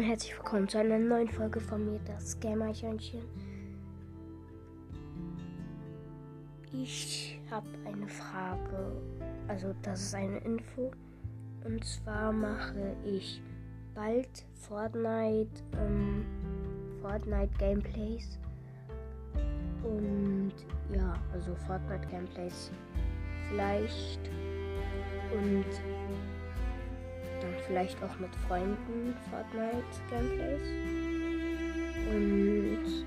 herzlich willkommen zu einer neuen Folge von mir, das Gamer-Eichhörnchen. Ich habe eine Frage, also das ist eine Info. Und zwar mache ich bald Fortnite, ähm, Fortnite Gameplays. Und ja, also Fortnite Gameplays vielleicht. Und vielleicht auch mit Freunden Fortnite Gameplays. Und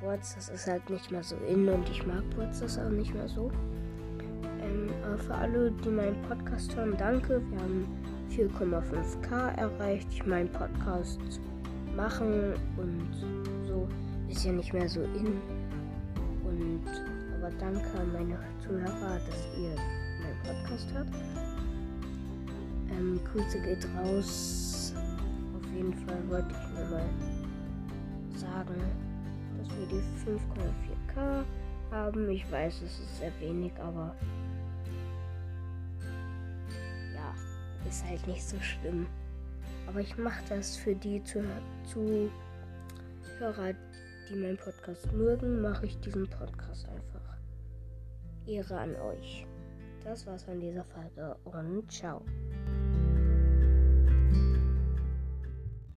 Boards, das ist halt nicht mehr so in und ich mag Boards das auch nicht mehr so. Ähm, aber für alle, die meinen Podcast hören, danke. Wir haben 4,5k erreicht. Ich meinen Podcast machen und so ist ja nicht mehr so in. Und aber danke an meine Zuhörer, dass ihr meinen Podcast hört. Ähm, Grüße geht raus. Auf jeden Fall wollte ich nur mal sagen, dass wir die 5,4k haben. Ich weiß, es ist sehr wenig, aber ja, ist halt nicht so schlimm. Aber ich mache das für die Zuhörer, die meinen Podcast mögen, mache ich diesen Podcast einfach. Ehre an euch. Das war's an dieser Folge und ciao.